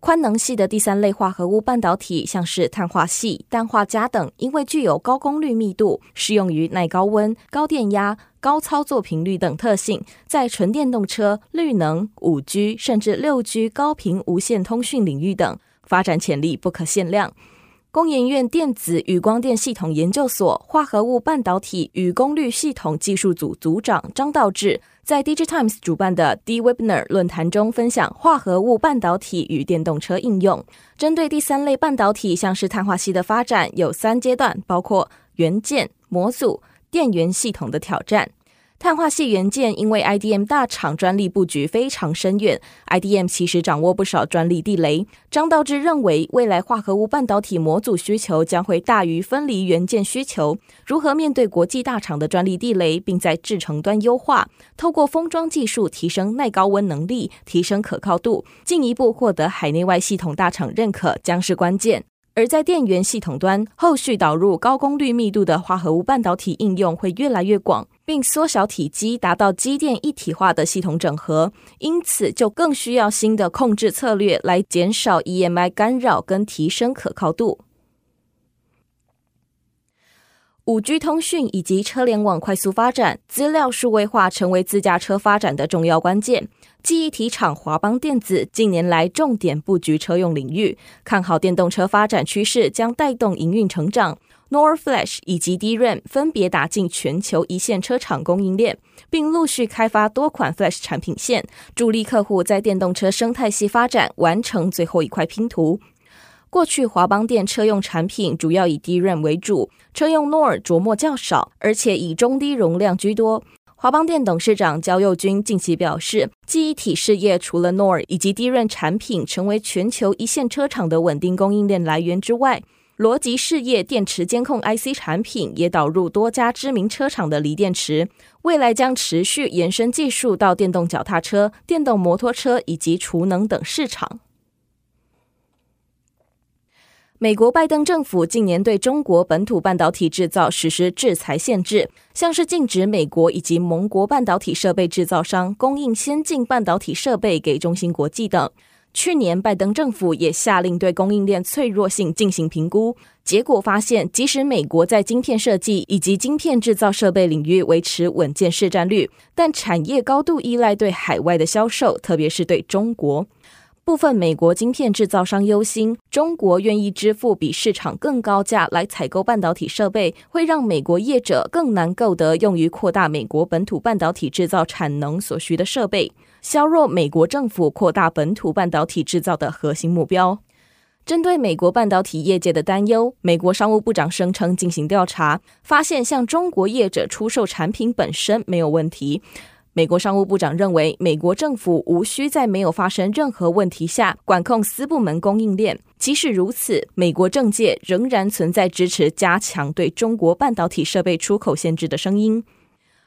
宽能系的第三类化合物半导体，像是碳化系、氮化镓等，因为具有高功率密度、适用于耐高温、高电压、高操作频率等特性，在纯电动车、绿能、五 G 甚至六 G 高频无线通讯领域等，发展潜力不可限量。工研院电子与光电系统研究所化合物半导体与功率系统技术组组长张道志在 DigiTimes 主办的 D-Webinar 论坛中分享化合物半导体与电动车应用。针对第三类半导体，像是碳化矽的发展，有三阶段，包括元件、模组、电源系统的挑战。碳化矽元件因为 IDM 大厂专利布局非常深远，IDM 其实掌握不少专利地雷。张道志认为，未来化合物半导体模组需求将会大于分离元件需求。如何面对国际大厂的专利地雷，并在制程端优化，透过封装技术提升耐高温能力，提升可靠度，进一步获得海内外系统大厂认可，将是关键。而在电源系统端，后续导入高功率密度的化合物半导体应用会越来越广，并缩小体积，达到机电一体化的系统整合。因此，就更需要新的控制策略来减少 EMI 干扰跟提升可靠度。五 G 通讯以及车联网快速发展，资料数位化成为自驾车发展的重要关键。记忆体厂华邦电子近年来重点布局车用领域，看好电动车发展趋势将带动营运成长。NOR Flash 以及 DRAM 分别打进全球一线车厂供应链，并陆续开发多款 Flash 产品线，助力客户在电动车生态系发展完成最后一块拼图。过去华邦电车用产品主要以 DRAM 为主，车用 NOR 琢磨较少，而且以中低容量居多。华邦电董事长焦佑军近期表示，记忆体事业除了 NOR 以及 DRAM 产品成为全球一线车厂的稳定供应链来源之外，逻辑事业电池监控 IC 产品也导入多家知名车厂的锂电池，未来将持续延伸技术到电动脚踏车、电动摩托车以及储能等市场。美国拜登政府近年对中国本土半导体制造实施制裁限制，像是禁止美国以及盟国半导体设备制造商供应先进半导体设备给中芯国际等。去年，拜登政府也下令对供应链脆弱性进行评估，结果发现，即使美国在晶片设计以及晶片制造设备领域维持稳健市占率，但产业高度依赖对海外的销售，特别是对中国。部分美国晶片制造商忧心，中国愿意支付比市场更高价来采购半导体设备，会让美国业者更难购得用于扩大美国本土半导体制造产能所需的设备，削弱美国政府扩大本土半导体制造的核心目标。针对美国半导体业界的担忧，美国商务部长声称进行调查，发现向中国业者出售产品本身没有问题。美国商务部长认为，美国政府无需在没有发生任何问题下管控私部门供应链。即使如此，美国政界仍然存在支持加强对中国半导体设备出口限制的声音。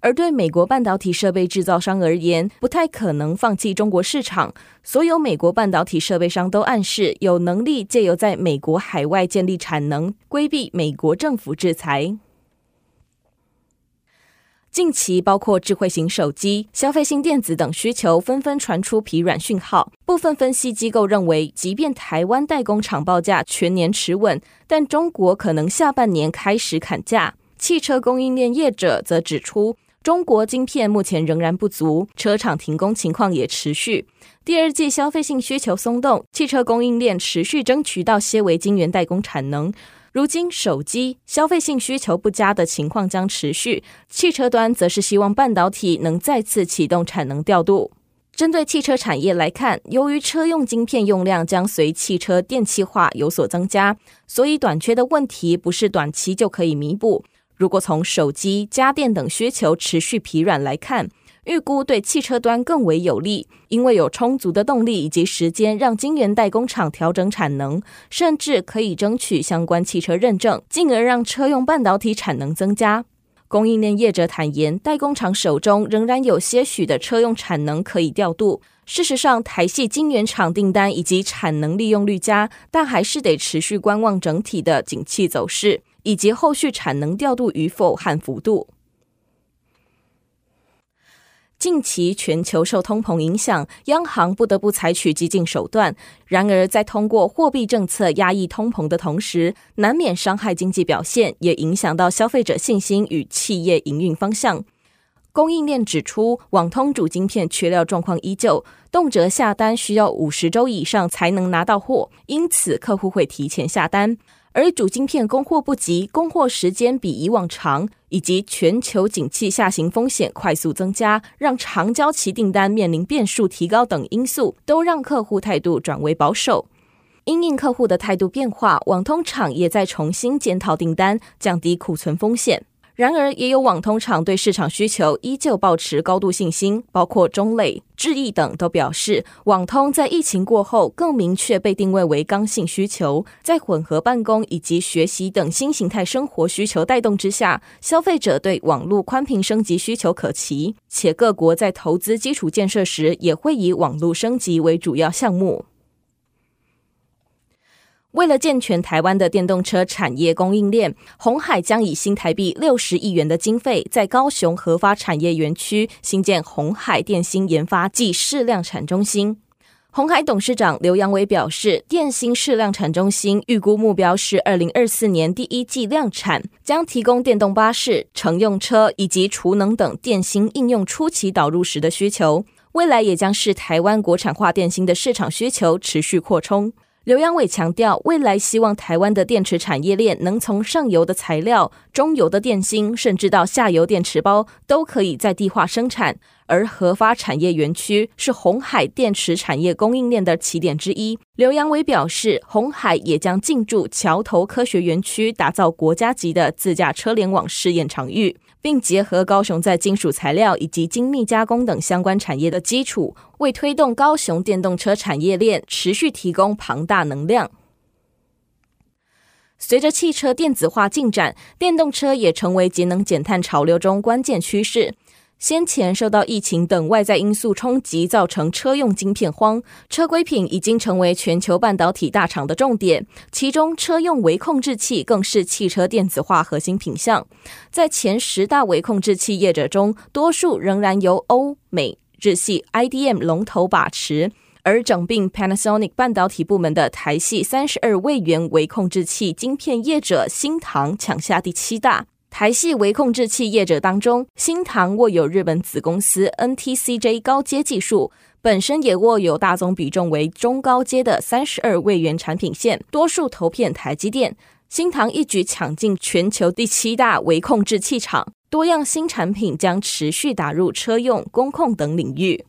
而对美国半导体设备制造商而言，不太可能放弃中国市场。所有美国半导体设备商都暗示有能力借由在美国海外建立产能，规避美国政府制裁。近期，包括智慧型手机、消费性电子等需求纷纷传出疲软讯号。部分分析机构认为，即便台湾代工厂报价全年持稳，但中国可能下半年开始砍价。汽车供应链业者则指出，中国晶片目前仍然不足，车厂停工情况也持续。第二季消费性需求松动，汽车供应链持续争取到些微晶圆代工产能。如今，手机消费性需求不佳的情况将持续，汽车端则是希望半导体能再次启动产能调度。针对汽车产业来看，由于车用晶片用量将随汽车电气化有所增加，所以短缺的问题不是短期就可以弥补。如果从手机、家电等需求持续疲软来看，预估对汽车端更为有利，因为有充足的动力以及时间让晶圆代工厂调整产能，甚至可以争取相关汽车认证，进而让车用半导体产能增加。供应链业者坦言，代工厂手中仍然有些许的车用产能可以调度，事实上，台系晶圆厂订单以及产能利用率佳，但还是得持续观望整体的景气走势，以及后续产能调度与否和幅度。近期全球受通膨影响，央行不得不采取激进手段。然而，在通过货币政策压抑通膨的同时，难免伤害经济表现，也影响到消费者信心与企业营运方向。供应链指出，网通主晶片缺料状况依旧，动辄下单需要五十周以上才能拿到货，因此客户会提前下单。而主晶片供货不及，供货时间比以往长，以及全球景气下行风险快速增加，让长交期订单面临变数提高等因素，都让客户态度转为保守。因应客户的态度变化，网通厂也在重新检讨订单，降低库存风险。然而，也有网通厂对市场需求依旧保持高度信心，包括中磊、智易等都表示，网通在疫情过后更明确被定位为刚性需求。在混合办公以及学习等新形态生活需求带动之下，消费者对网络宽频升级需求可期，且各国在投资基础建设时也会以网络升级为主要项目。为了健全台湾的电动车产业供应链，鸿海将以新台币六十亿元的经费，在高雄核发产业园区新建鸿海电芯研发暨试量产中心。鸿海董事长刘扬伟表示，电芯试量产中心预估目标是二零二四年第一季量产，将提供电动巴士、乘用车以及储能等电芯应用初期导入时的需求。未来也将是台湾国产化电芯的市场需求持续扩充。刘扬伟强调，未来希望台湾的电池产业链能从上游的材料、中游的电芯，甚至到下游电池包，都可以在地化生产。而核发产业园区是鸿海电池产业供应链的起点之一。刘扬伟表示，鸿海也将进驻桥头科学园区，打造国家级的自驾车联网试验场域。并结合高雄在金属材料以及精密加工等相关产业的基础，为推动高雄电动车产业链持续提供庞大能量。随着汽车电子化进展，电动车也成为节能减碳潮流中关键趋势。先前受到疫情等外在因素冲击，造成车用晶片荒，车规品已经成为全球半导体大厂的重点。其中，车用微控制器更是汽车电子化核心品项。在前十大微控制器业者中，多数仍然由欧美日系 IDM 龙头把持，而整并 Panasonic 半导体部门的台系三十二位元微控制器晶片业者新唐抢下第七大。台系微控制器业者当中，新唐握有日本子公司 NTCJ 高阶技术，本身也握有大宗比重为中高阶的三十二位元产品线，多数投片台积电。新唐一举抢进全球第七大微控制器厂，多样新产品将持续打入车用、工控等领域。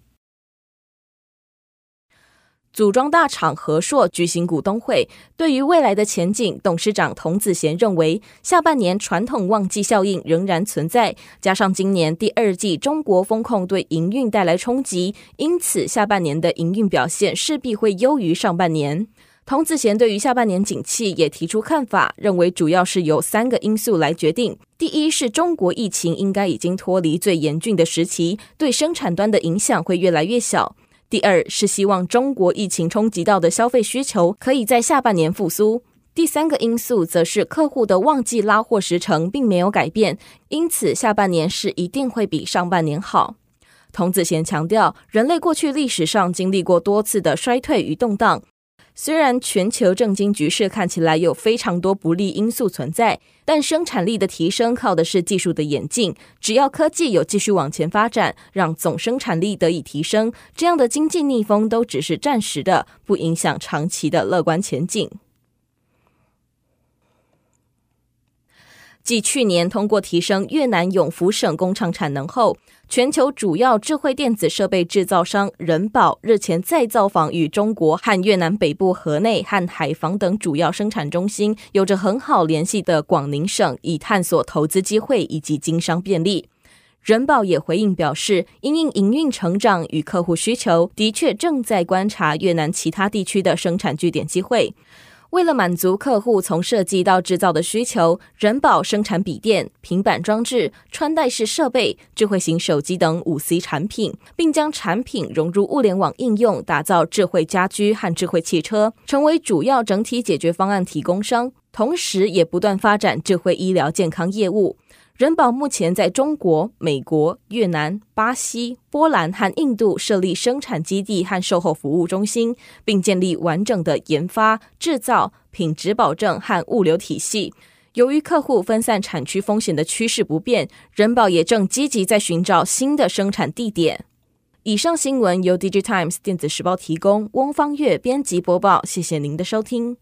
组装大厂和硕举行股东会，对于未来的前景，董事长童子贤认为，下半年传统旺季效应仍然存在，加上今年第二季中国风控对营运带来冲击，因此下半年的营运表现势必会优于上半年。童子贤对于下半年景气也提出看法，认为主要是由三个因素来决定：第一是中国疫情应该已经脱离最严峻的时期，对生产端的影响会越来越小。第二是希望中国疫情冲击到的消费需求可以在下半年复苏。第三个因素则是客户的旺季拉货时程并没有改变，因此下半年是一定会比上半年好。童子贤强调，人类过去历史上经历过多次的衰退与动荡。虽然全球政经局势看起来有非常多不利因素存在，但生产力的提升靠的是技术的演进。只要科技有继续往前发展，让总生产力得以提升，这样的经济逆风都只是暂时的，不影响长期的乐观前景。继去年通过提升越南永福省工厂产能后，全球主要智慧电子设备制造商仁宝日前再造访与中国和越南北部河内和海防等主要生产中心有着很好联系的广宁省，以探索投资机会以及经商便利。仁宝也回应表示，因应营运成长与客户需求，的确正在观察越南其他地区的生产据点机会。为了满足客户从设计到制造的需求，人保生产笔电、平板装置、穿戴式设备、智慧型手机等五 C 产品，并将产品融入物联网应用，打造智慧家居和智慧汽车，成为主要整体解决方案提供商。同时，也不断发展智慧医疗健康业务。人保目前在中国、美国、越南、巴西、波兰和印度设立生产基地和售后服务中心，并建立完整的研发、制造、品质保证和物流体系。由于客户分散产区风险的趋势不变，人保也正积极在寻找新的生产地点。以上新闻由《DigiTimes 电子时报》提供，翁方月编辑播报。谢谢您的收听。